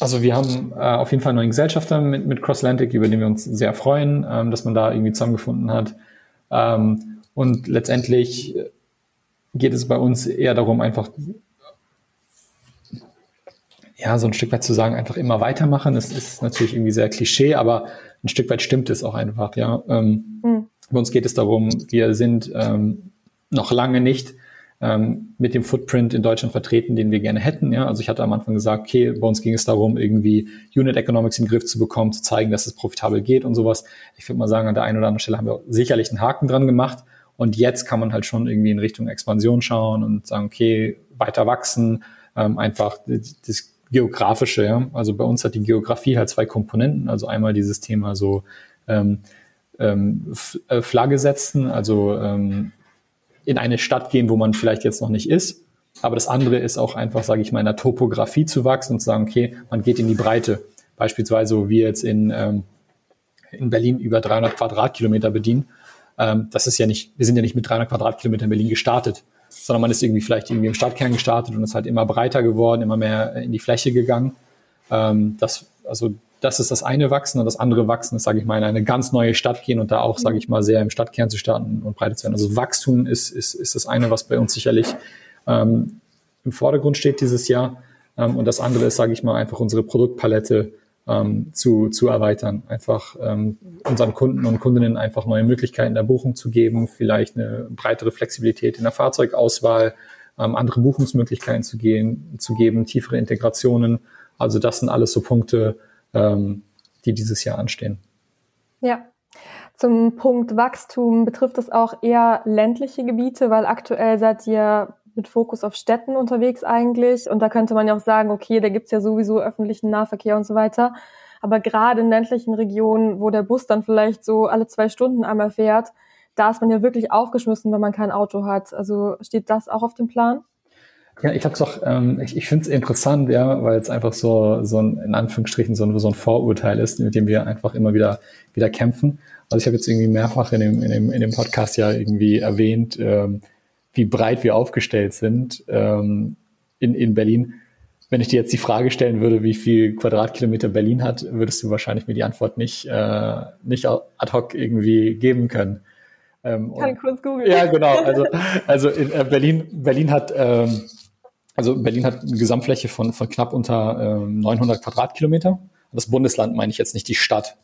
Also wir haben äh, auf jeden Fall einen neuen Gesellschafter mit, mit Crosslantic, über den wir uns sehr freuen, ähm, dass man da irgendwie zusammengefunden hat. Ähm, und letztendlich geht es bei uns eher darum, einfach ja, so ein Stück weit zu sagen, einfach immer weitermachen. Das ist natürlich irgendwie sehr Klischee, aber ein Stück weit stimmt es auch einfach, ja. Ähm, mhm. Bei uns geht es darum, wir sind ähm, noch lange nicht ähm, mit dem Footprint in Deutschland vertreten, den wir gerne hätten. Ja? Also ich hatte am Anfang gesagt, okay, bei uns ging es darum, irgendwie Unit Economics in den Griff zu bekommen, zu zeigen, dass es profitabel geht und sowas. Ich würde mal sagen, an der einen oder anderen Stelle haben wir sicherlich einen Haken dran gemacht. Und jetzt kann man halt schon irgendwie in Richtung Expansion schauen und sagen, okay, weiter wachsen, ähm, einfach das Geografische, ja. Also bei uns hat die Geografie halt zwei Komponenten. Also einmal dieses Thema so ähm, ähm, äh, Flagge setzen, also ähm, in eine Stadt gehen, wo man vielleicht jetzt noch nicht ist. Aber das andere ist auch einfach, sage ich mal, in der Topografie zu wachsen und zu sagen, okay, man geht in die Breite. Beispielsweise, wir jetzt in, ähm, in Berlin über 300 Quadratkilometer bedienen ähm, das ist ja nicht, wir sind ja nicht mit 300 Quadratkilometern in Berlin gestartet, sondern man ist irgendwie vielleicht irgendwie im Stadtkern gestartet und ist halt immer breiter geworden, immer mehr in die Fläche gegangen. Ähm, das, also das ist das eine Wachsen und das andere Wachsen ist, sage ich mal, in eine ganz neue Stadt gehen und da auch, sage ich mal, sehr im Stadtkern zu starten und breiter zu werden. Also Wachstum ist, ist, ist das eine, was bei uns sicherlich ähm, im Vordergrund steht dieses Jahr. Ähm, und das andere ist, sage ich mal, einfach unsere Produktpalette ähm, zu, zu erweitern. Einfach ähm, unseren Kunden und Kundinnen einfach neue Möglichkeiten der Buchung zu geben, vielleicht eine breitere Flexibilität in der Fahrzeugauswahl, ähm, andere Buchungsmöglichkeiten zu, gehen, zu geben, tiefere Integrationen. Also das sind alles so Punkte, ähm, die dieses Jahr anstehen. Ja. Zum Punkt Wachstum betrifft es auch eher ländliche Gebiete, weil aktuell seid ihr mit Fokus auf Städten unterwegs eigentlich. Und da könnte man ja auch sagen, okay, da gibt's ja sowieso öffentlichen Nahverkehr und so weiter. Aber gerade in ländlichen Regionen, wo der Bus dann vielleicht so alle zwei Stunden einmal fährt, da ist man ja wirklich aufgeschmissen, wenn man kein Auto hat. Also steht das auch auf dem Plan? Ja, ich habe es auch, ähm, ich, ich finde es interessant, ja, weil es einfach so, so ein, in Anführungsstrichen, so ein, so ein Vorurteil ist, mit dem wir einfach immer wieder, wieder kämpfen. Also ich habe jetzt irgendwie mehrfach in dem, in dem, in dem Podcast ja irgendwie erwähnt, ähm, wie breit wir aufgestellt sind ähm, in, in Berlin. Wenn ich dir jetzt die Frage stellen würde, wie viel Quadratkilometer Berlin hat, würdest du wahrscheinlich mir die Antwort nicht, äh, nicht ad hoc irgendwie geben können. Ähm, Kann kurz googeln. Ja, genau. Also, also in, äh, Berlin, Berlin hat ähm, also Berlin hat eine Gesamtfläche von, von knapp unter ähm, 900 Quadratkilometer. Das Bundesland meine ich jetzt nicht die Stadt.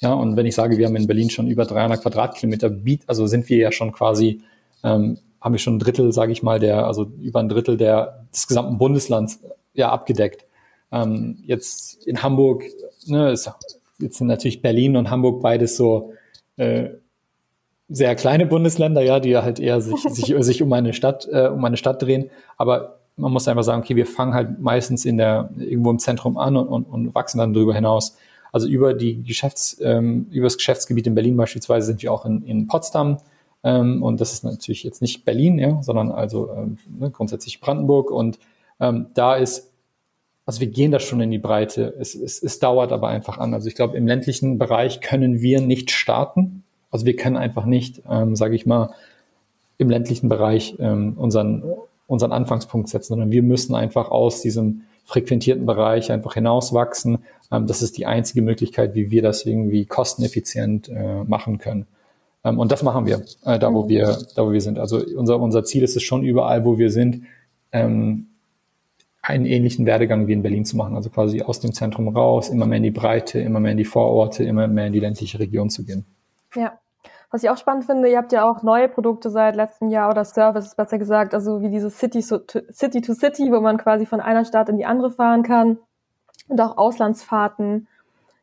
Ja, und wenn ich sage, wir haben in Berlin schon über 300 Quadratkilometer, also sind wir ja schon quasi, ähm, haben wir schon ein Drittel, sage ich mal, der, also über ein Drittel der, des gesamten Bundeslands ja abgedeckt. Ähm, jetzt in Hamburg, ne, ist, jetzt sind natürlich Berlin und Hamburg beides so äh, sehr kleine Bundesländer, ja, die halt eher sich, sich, sich um eine Stadt, äh, um eine Stadt drehen. Aber man muss einfach sagen, okay, wir fangen halt meistens in der, irgendwo im Zentrum an und, und, und wachsen dann darüber hinaus. Also über die Geschäfts, ähm, über das Geschäftsgebiet in Berlin beispielsweise sind wir auch in, in Potsdam. Ähm, und das ist natürlich jetzt nicht Berlin, ja, sondern also ähm, ne, grundsätzlich Brandenburg. Und ähm, da ist, also wir gehen da schon in die Breite. Es, es, es dauert aber einfach an. Also ich glaube, im ländlichen Bereich können wir nicht starten. Also wir können einfach nicht, ähm, sage ich mal, im ländlichen Bereich ähm, unseren unseren Anfangspunkt setzen, sondern wir müssen einfach aus diesem frequentierten Bereich einfach hinauswachsen. Ähm, das ist die einzige Möglichkeit, wie wir das irgendwie kosteneffizient äh, machen können. Ähm, und das machen wir, äh, da wo wir, da wo wir sind. Also unser, unser Ziel ist es schon überall, wo wir sind, ähm, einen ähnlichen Werdegang wie in Berlin zu machen. Also quasi aus dem Zentrum raus, immer mehr in die Breite, immer mehr in die Vororte, immer mehr in die ländliche Region zu gehen. Ja, was ich auch spannend finde, ihr habt ja auch neue Produkte seit letztem Jahr oder Services, besser gesagt, also wie dieses City, to, City to City, wo man quasi von einer Stadt in die andere fahren kann und auch Auslandsfahrten.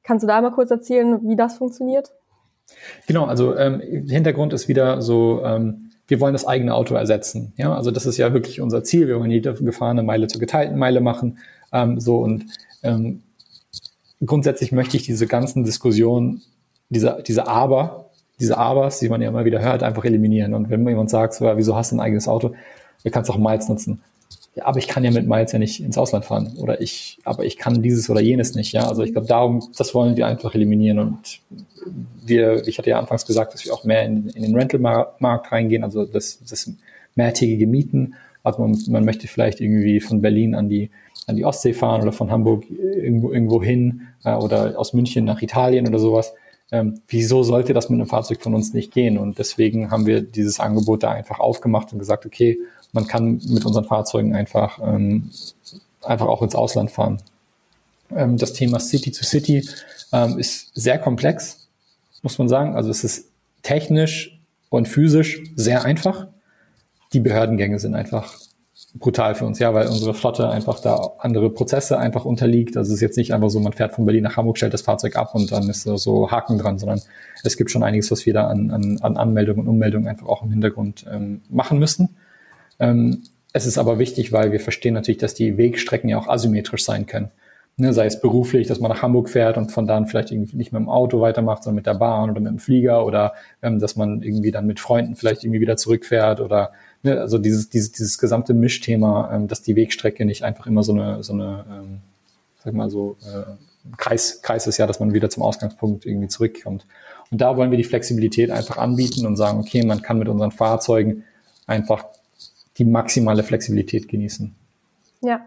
Kannst du da mal kurz erzählen, wie das funktioniert? Genau, also ähm, Hintergrund ist wieder so, ähm, wir wollen das eigene Auto ersetzen. Ja, also das ist ja wirklich unser Ziel. Wir wollen jede gefahrene Meile zur geteilten Meile machen. Ähm, so und ähm, grundsätzlich möchte ich diese ganzen Diskussionen, diese, diese Aber, diese Abers, die man ja immer wieder hört, einfach eliminieren. Und wenn jemand sagt, so, ja, wieso hast du ein eigenes Auto? Du kannst auch Miles nutzen. Ja, aber ich kann ja mit Miles ja nicht ins Ausland fahren. Oder ich, aber ich kann dieses oder jenes nicht. Ja, also ich glaube, darum, das wollen wir einfach eliminieren. Und wir, ich hatte ja anfangs gesagt, dass wir auch mehr in, in den Rental-Markt reingehen, also das, das mehrtägige Mieten. Also man, man möchte vielleicht irgendwie von Berlin an die, an die Ostsee fahren oder von Hamburg irgendwo, irgendwo hin äh, oder aus München nach Italien oder sowas ähm, wieso sollte das mit einem Fahrzeug von uns nicht gehen? Und deswegen haben wir dieses Angebot da einfach aufgemacht und gesagt, okay, man kann mit unseren Fahrzeugen einfach, ähm, einfach auch ins Ausland fahren. Ähm, das Thema City to City ähm, ist sehr komplex, muss man sagen. Also es ist technisch und physisch sehr einfach. Die Behördengänge sind einfach brutal für uns, ja, weil unsere Flotte einfach da andere Prozesse einfach unterliegt. Also es ist jetzt nicht einfach so, man fährt von Berlin nach Hamburg, stellt das Fahrzeug ab und dann ist so Haken dran, sondern es gibt schon einiges, was wir da an, an, an Anmeldungen und Ummeldungen einfach auch im Hintergrund ähm, machen müssen. Ähm, es ist aber wichtig, weil wir verstehen natürlich, dass die Wegstrecken ja auch asymmetrisch sein können. Ne, sei es beruflich, dass man nach Hamburg fährt und von dann vielleicht irgendwie nicht mit dem Auto weitermacht, sondern mit der Bahn oder mit dem Flieger oder ähm, dass man irgendwie dann mit Freunden vielleicht irgendwie wieder zurückfährt oder ne, also dieses, dieses, dieses gesamte Mischthema, ähm, dass die Wegstrecke nicht einfach immer so eine, so eine ähm, sag mal so, äh, Kreis, Kreis ist ja, dass man wieder zum Ausgangspunkt irgendwie zurückkommt. Und da wollen wir die Flexibilität einfach anbieten und sagen, okay, man kann mit unseren Fahrzeugen einfach die maximale Flexibilität genießen. Ja,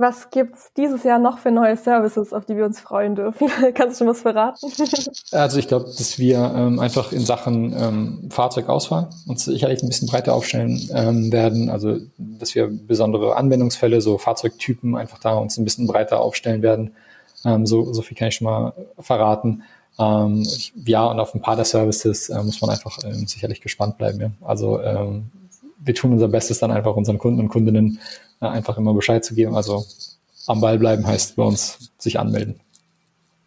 was gibt's dieses Jahr noch für neue Services, auf die wir uns freuen dürfen? Kannst du schon was verraten? also ich glaube, dass wir ähm, einfach in Sachen ähm, Fahrzeugauswahl uns sicherlich ein bisschen breiter aufstellen ähm, werden. Also dass wir besondere Anwendungsfälle, so Fahrzeugtypen einfach da uns ein bisschen breiter aufstellen werden. Ähm, so, so viel kann ich schon mal verraten. Ähm, ja, und auf ein paar der Services äh, muss man einfach ähm, sicherlich gespannt bleiben. Ja? Also ähm, wir tun unser Bestes dann einfach unseren Kunden und Kundinnen äh, einfach immer Bescheid zu geben. Also am Ball bleiben heißt bei uns sich anmelden.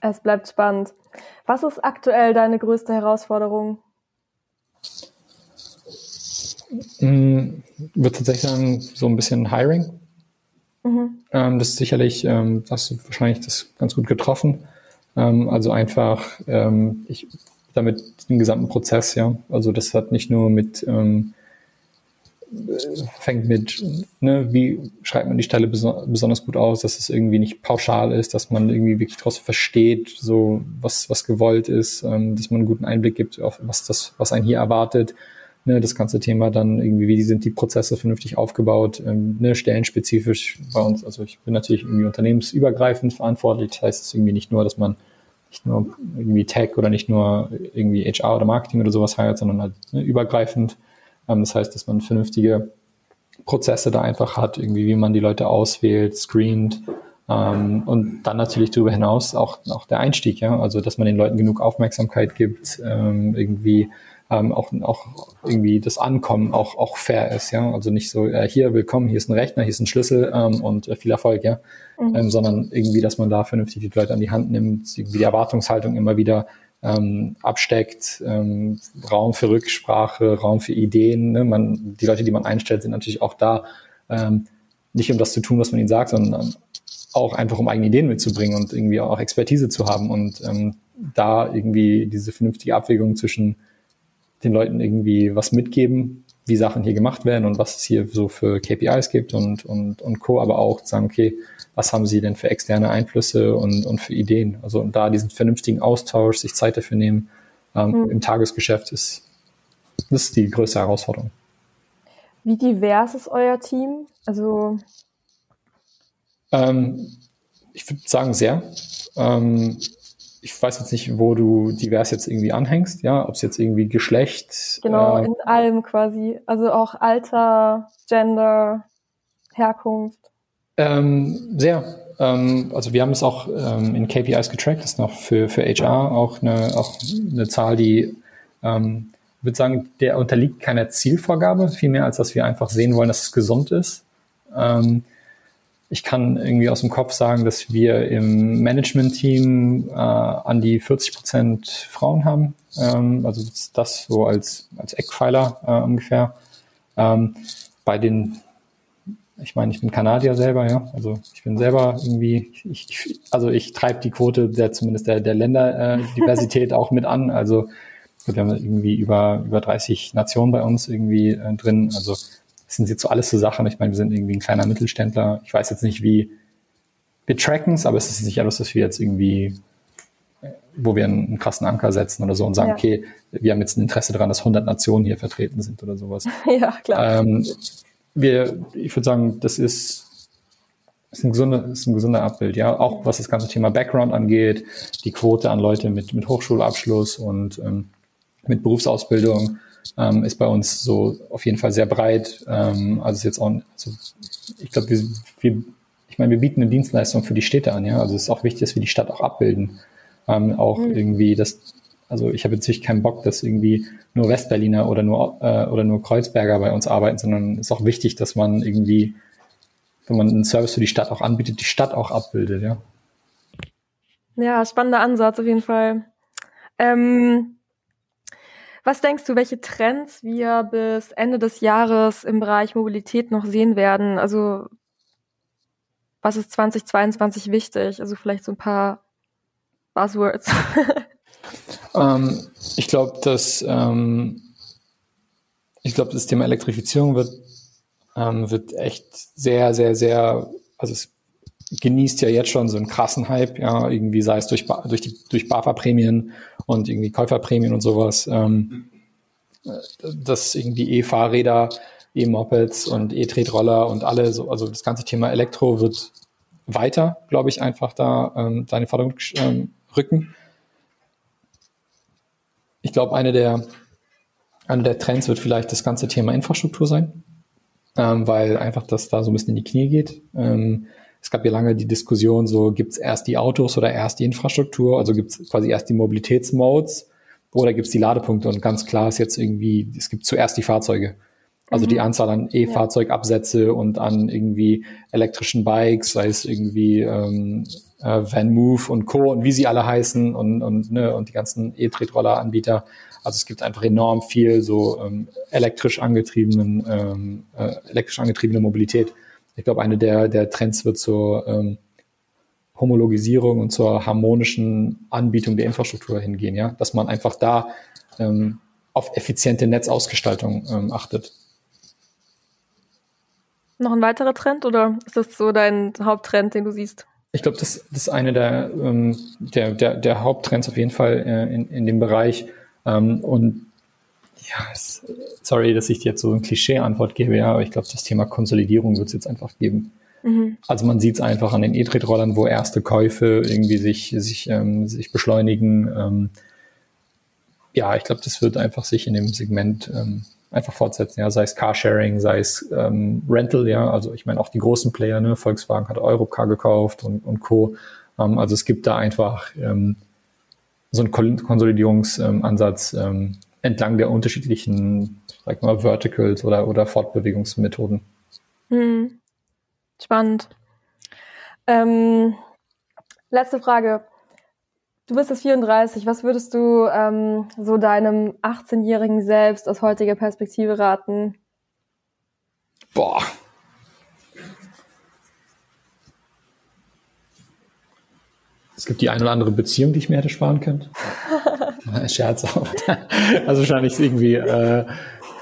Es bleibt spannend. Was ist aktuell deine größte Herausforderung? Mhm, würde tatsächlich sagen, so ein bisschen Hiring. Mhm. Ähm, das ist sicherlich, ähm, hast du wahrscheinlich das ganz gut getroffen. Ähm, also einfach, ähm, ich damit den gesamten Prozess, ja. Also das hat nicht nur mit ähm, fängt mit, ne, wie schreibt man die Stelle besonders gut aus, dass es irgendwie nicht pauschal ist, dass man irgendwie wirklich trotzdem versteht, so was, was gewollt ist, ähm, dass man einen guten Einblick gibt auf was das, was einen hier erwartet. Ne, das ganze Thema dann irgendwie, wie sind die Prozesse vernünftig aufgebaut, ähm, ne, stellenspezifisch bei uns. Also ich bin natürlich irgendwie unternehmensübergreifend verantwortlich. Das heißt es ist irgendwie nicht nur, dass man nicht nur irgendwie Tech oder nicht nur irgendwie HR oder Marketing oder sowas heilt, sondern halt ne, übergreifend das heißt, dass man vernünftige Prozesse da einfach hat, irgendwie wie man die Leute auswählt, screent. Ähm, und dann natürlich darüber hinaus auch, auch der Einstieg, ja, also dass man den Leuten genug Aufmerksamkeit gibt, ähm, irgendwie ähm, auch, auch irgendwie das Ankommen auch, auch fair ist, ja. Also nicht so, äh, hier willkommen, hier ist ein Rechner, hier ist ein Schlüssel ähm, und äh, viel Erfolg, ja. Mhm. Ähm, sondern irgendwie, dass man da vernünftig die Leute an die Hand nimmt, irgendwie die Erwartungshaltung immer wieder ähm, absteckt, ähm, Raum für Rücksprache, Raum für Ideen. Ne? Man, die Leute, die man einstellt, sind natürlich auch da, ähm, nicht um das zu tun, was man ihnen sagt, sondern auch einfach um eigene Ideen mitzubringen und irgendwie auch Expertise zu haben und ähm, da irgendwie diese vernünftige Abwägung zwischen den Leuten irgendwie was mitgeben, wie Sachen hier gemacht werden und was es hier so für KPIs gibt und, und, und Co., aber auch sagen, okay, was haben sie denn für externe Einflüsse und, und für Ideen? Also und da diesen vernünftigen Austausch, sich Zeit dafür nehmen ähm, mhm. im Tagesgeschäft ist, das ist die größte Herausforderung. Wie divers ist euer Team? Also ähm, ich würde sagen sehr. Ähm, ich weiß jetzt nicht, wo du divers jetzt irgendwie anhängst, ja, ob es jetzt irgendwie Geschlecht. Genau, äh, in allem quasi. Also auch Alter, Gender, Herkunft. Ähm, sehr. Ähm, also wir haben es auch ähm, in KPIs getrackt, das ist noch für, für HR auch eine, auch eine Zahl, die ähm, ich würde sagen, der unterliegt keiner Zielvorgabe, viel mehr als dass wir einfach sehen wollen, dass es gesund ist. Ähm, ich kann irgendwie aus dem Kopf sagen, dass wir im Management-Team äh, an die 40 Prozent Frauen haben. Ähm, also das so als, als Eckpfeiler äh, ungefähr. Ähm, bei den, ich meine, ich bin Kanadier selber, ja. Also ich bin selber irgendwie, ich, ich, also ich treibe die Quote der zumindest der, der Länderdiversität äh, auch mit an. Also wir haben irgendwie über, über 30 Nationen bei uns irgendwie äh, drin. Also das sind jetzt so alles so Sachen. Ich meine, wir sind irgendwie ein kleiner Mittelständler. Ich weiß jetzt nicht, wie wir tracken es, aber es ist nicht alles, dass wir jetzt irgendwie, wo wir einen, einen krassen Anker setzen oder so und sagen, ja. okay, wir haben jetzt ein Interesse daran, dass 100 Nationen hier vertreten sind oder sowas. Ja, klar. Ähm, wir, ich würde sagen, das ist, ist, ein gesunder, ist ein gesunder Abbild, ja. Auch was das ganze Thema Background angeht, die Quote an Leute mit, mit Hochschulabschluss und ähm, mit Berufsausbildung ähm, ist bei uns so auf jeden Fall sehr breit. Ähm, also ist jetzt auch, also ich glaube, wir, wir, ich meine, wir bieten eine Dienstleistung für die Städte an, ja. Also es ist auch wichtig, dass wir die Stadt auch abbilden. Ähm, auch mhm. irgendwie das, also ich habe jetzt natürlich keinen Bock, dass irgendwie nur Westberliner oder nur äh, oder nur Kreuzberger bei uns arbeiten, sondern es ist auch wichtig, dass man irgendwie, wenn man einen Service für die Stadt auch anbietet, die Stadt auch abbildet, ja. Ja, spannender Ansatz auf jeden Fall. Ähm, was denkst du, welche Trends wir bis Ende des Jahres im Bereich Mobilität noch sehen werden? Also was ist 2022 wichtig? Also vielleicht so ein paar Buzzwords. ähm, ich glaube, dass ähm, ich glaube, das Thema Elektrifizierung wird ähm, wird echt sehr, sehr, sehr, also es genießt ja jetzt schon so einen krassen Hype, ja, irgendwie sei es durch, durch die, durch BAFA-Prämien und irgendwie Käuferprämien und sowas, ähm, dass irgendwie E-Fahrräder, E-Mopeds und E-Tretroller und alle so, also das ganze Thema Elektro wird weiter, glaube ich, einfach da ähm, seine Forderung ähm, rücken. Ich glaube, eine der, eine der Trends wird vielleicht das ganze Thema Infrastruktur sein, ähm, weil einfach das da so ein bisschen in die Knie geht. Ähm, es gab ja lange die Diskussion, so gibt es erst die Autos oder erst die Infrastruktur, also gibt es quasi erst die Mobilitätsmodes oder gibt es die Ladepunkte und ganz klar ist jetzt irgendwie, es gibt zuerst die Fahrzeuge. Also mhm. die Anzahl an E-Fahrzeugabsätze und an irgendwie elektrischen Bikes, sei es irgendwie ähm, äh, Van Move und Co. und wie sie alle heißen und, und, ne, und die ganzen E-Tretroller-Anbieter. Also es gibt einfach enorm viel so ähm, elektrisch angetriebenen, ähm, äh, elektrisch angetriebene Mobilität. Ich glaube, eine der, der Trends wird zur ähm, Homologisierung und zur harmonischen Anbietung der Infrastruktur hingehen, ja, dass man einfach da ähm, auf effiziente Netzausgestaltung ähm, achtet. Noch ein weiterer Trend oder ist das so dein Haupttrend, den du siehst? Ich glaube, das, das ist eine der, ähm, der, der, der Haupttrends auf jeden Fall äh, in, in dem Bereich. Ähm, und ja, es, sorry, dass ich dir jetzt so eine Klischee-Antwort gebe, ja, aber ich glaube, das Thema Konsolidierung wird es jetzt einfach geben. Mhm. Also man sieht es einfach an den E-Tretrollern, wo erste Käufe irgendwie sich, sich, ähm, sich beschleunigen. Ähm, ja, ich glaube, das wird einfach sich in dem Segment ähm, einfach fortsetzen, ja, sei es Carsharing, sei es ähm, Rental, ja, also ich meine auch die großen Player, ne, Volkswagen hat Europcar gekauft und, und Co. Ähm, also es gibt da einfach ähm, so einen Konsolidierungsansatz ähm, entlang der unterschiedlichen, sag mal, Verticals oder, oder Fortbewegungsmethoden. Hm. Spannend. Ähm, letzte Frage. Du bist jetzt 34. Was würdest du ähm, so deinem 18-jährigen Selbst aus heutiger Perspektive raten? Boah. Es gibt die eine oder andere Beziehung, die ich mir hätte sparen können. Scherz, also wahrscheinlich irgendwie äh,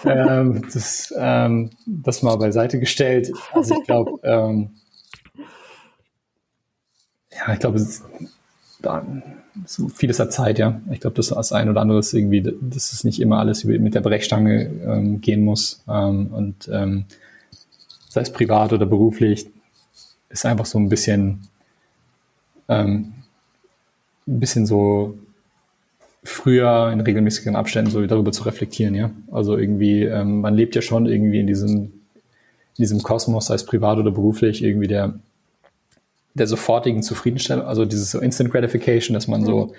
ähm, das, ähm, das mal beiseite gestellt. Also ich glaube, ähm, ja, ich glaube, so vieles hat Zeit, ja. Ich glaube, dass das ein oder andere ist irgendwie, dass es nicht immer alles mit der Brechstange ähm, gehen muss. Ähm, und ähm, sei es privat oder beruflich, ist einfach so ein bisschen, ähm, ein bisschen so früher in regelmäßigen Abständen so darüber zu reflektieren, ja. Also irgendwie, ähm, man lebt ja schon irgendwie in diesem, in diesem Kosmos, sei es privat oder beruflich, irgendwie der der sofortigen Zufriedenstellung, also dieses so Instant Gratification, dass man so,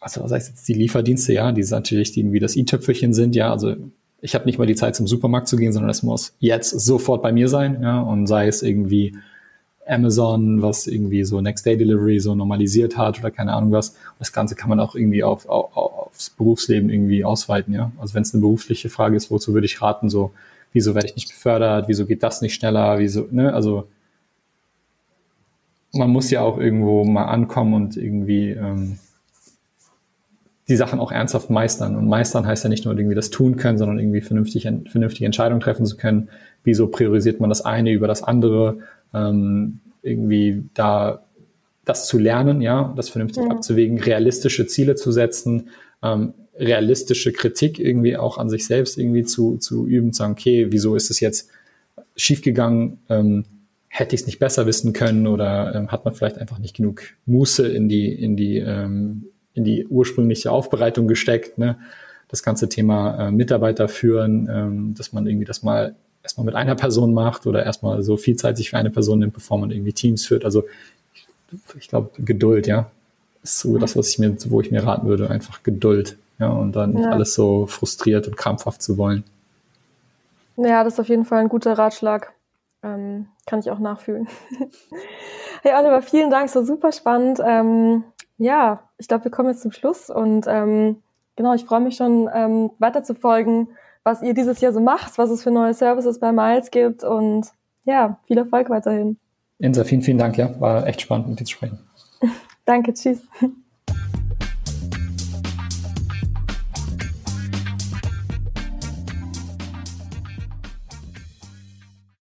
also sei es jetzt die Lieferdienste, ja, die natürlich die irgendwie das i-Töpfelchen sind, ja, also ich habe nicht mal die Zeit zum Supermarkt zu gehen, sondern es muss jetzt sofort bei mir sein, ja, und sei es irgendwie Amazon, was irgendwie so Next Day Delivery so normalisiert hat oder keine Ahnung was. Das Ganze kann man auch irgendwie auf, auf, aufs Berufsleben irgendwie ausweiten, ja. Also wenn es eine berufliche Frage ist, wozu würde ich raten, so, wieso werde ich nicht befördert, wieso geht das nicht schneller, wieso, ne, also man muss ja auch irgendwo mal ankommen und irgendwie ähm, die Sachen auch ernsthaft meistern. Und meistern heißt ja nicht nur irgendwie das tun können, sondern irgendwie vernünftig, vernünftige Entscheidungen treffen zu können. Wieso priorisiert man das eine über das andere? Ähm, irgendwie da das zu lernen, ja, das vernünftig ja. abzuwägen, realistische Ziele zu setzen, ähm, realistische Kritik irgendwie auch an sich selbst irgendwie zu, zu üben, zu sagen, okay, wieso ist es jetzt schiefgegangen? Ähm, hätte ich es nicht besser wissen können oder ähm, hat man vielleicht einfach nicht genug Muße in die, in die, ähm, in die ursprüngliche Aufbereitung gesteckt, ne? Das ganze Thema äh, Mitarbeiter führen, ähm, dass man irgendwie das mal erstmal mit einer Person macht oder erstmal so viel Zeit sich für eine Person nimmt, bevor man irgendwie Teams führt. Also ich, ich glaube, Geduld, ja. Ist so das, was ich mir, wo ich mir raten würde, einfach Geduld, ja, und dann nicht ja. alles so frustriert und krampfhaft zu wollen. Ja, das ist auf jeden Fall ein guter Ratschlag. Ähm, kann ich auch nachfühlen. hey Oliver, vielen Dank, so super spannend. Ähm, ja, ich glaube, wir kommen jetzt zum Schluss und ähm, genau, ich freue mich schon ähm, weiter zu folgen, was ihr dieses Jahr so macht, was es für neue Services bei Miles gibt und ja, viel Erfolg weiterhin. Insa, vielen, vielen Dank, ja, war echt spannend mit dir zu sprechen. Danke, tschüss.